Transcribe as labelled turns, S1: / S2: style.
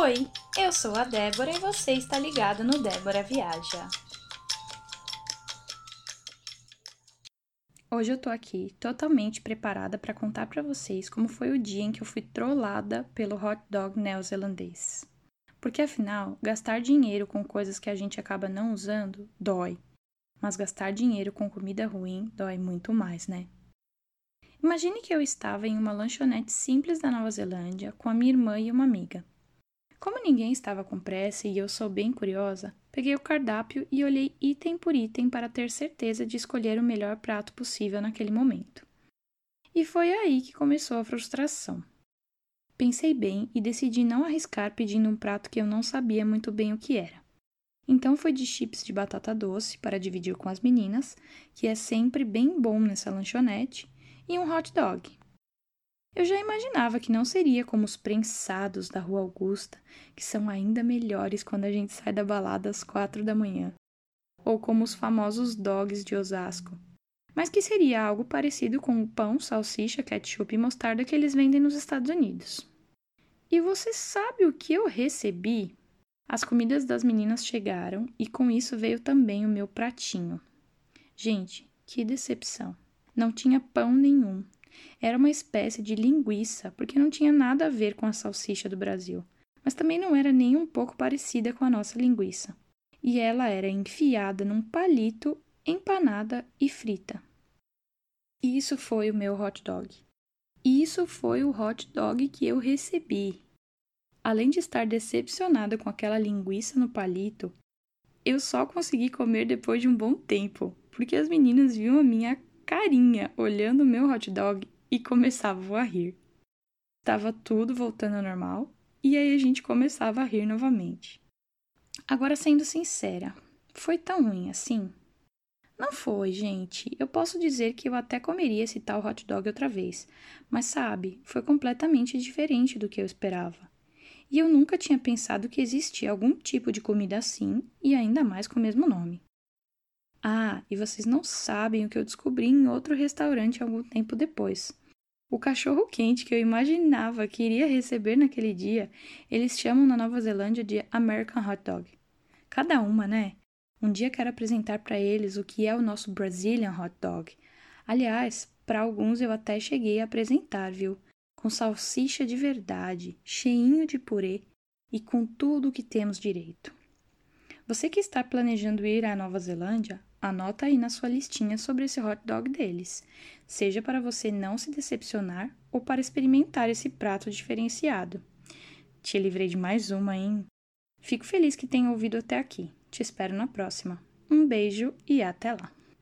S1: Oi, eu sou a Débora e você está ligado no Débora Viaja. Hoje eu tô aqui totalmente preparada para contar para vocês como foi o dia em que eu fui trollada pelo hot dog neozelandês. Porque afinal, gastar dinheiro com coisas que a gente acaba não usando dói, mas gastar dinheiro com comida ruim dói muito mais, né? Imagine que eu estava em uma lanchonete simples da Nova Zelândia com a minha irmã e uma amiga. Como ninguém estava com pressa e eu sou bem curiosa, peguei o cardápio e olhei item por item para ter certeza de escolher o melhor prato possível naquele momento. E foi aí que começou a frustração. Pensei bem e decidi não arriscar pedindo um prato que eu não sabia muito bem o que era. Então fui de chips de batata doce para dividir com as meninas, que é sempre bem bom nessa lanchonete, e um hot dog. Eu já imaginava que não seria como os prensados da Rua Augusta, que são ainda melhores quando a gente sai da balada às quatro da manhã, ou como os famosos dogs de Osasco, mas que seria algo parecido com o pão, salsicha, ketchup e mostarda que eles vendem nos Estados Unidos. E você sabe o que eu recebi? As comidas das meninas chegaram e com isso veio também o meu pratinho. Gente, que decepção! Não tinha pão nenhum, era uma espécie de linguiça, porque não tinha nada a ver com a salsicha do Brasil, mas também não era nem um pouco parecida com a nossa linguiça. E ela era enfiada num palito, empanada e frita. Isso foi o meu hot dog. Isso foi o hot dog que eu recebi. Além de estar decepcionada com aquela linguiça no palito, eu só consegui comer depois de um bom tempo, porque as meninas viam a minha carinha olhando meu hot dog e começavam a rir. Estava tudo voltando ao normal e aí a gente começava a rir novamente. Agora, sendo sincera, foi tão ruim assim? Não foi, gente. Eu posso dizer que eu até comeria esse tal hot dog outra vez, mas sabe, foi completamente diferente do que eu esperava. E eu nunca tinha pensado que existia algum tipo de comida assim e ainda mais com o mesmo nome. Ah, e vocês não sabem o que eu descobri em outro restaurante algum tempo depois. O cachorro quente que eu imaginava que iria receber naquele dia, eles chamam na Nova Zelândia de American Hot Dog. Cada uma, né? Um dia quero apresentar para eles o que é o nosso Brazilian Hot Dog. Aliás, para alguns eu até cheguei a apresentar, viu? Com salsicha de verdade, cheinho de purê e com tudo o que temos direito. Você que está planejando ir à Nova Zelândia, Anota aí na sua listinha sobre esse hot dog deles, seja para você não se decepcionar ou para experimentar esse prato diferenciado. Te livrei de mais uma, hein? Fico feliz que tenha ouvido até aqui. Te espero na próxima. Um beijo e até lá!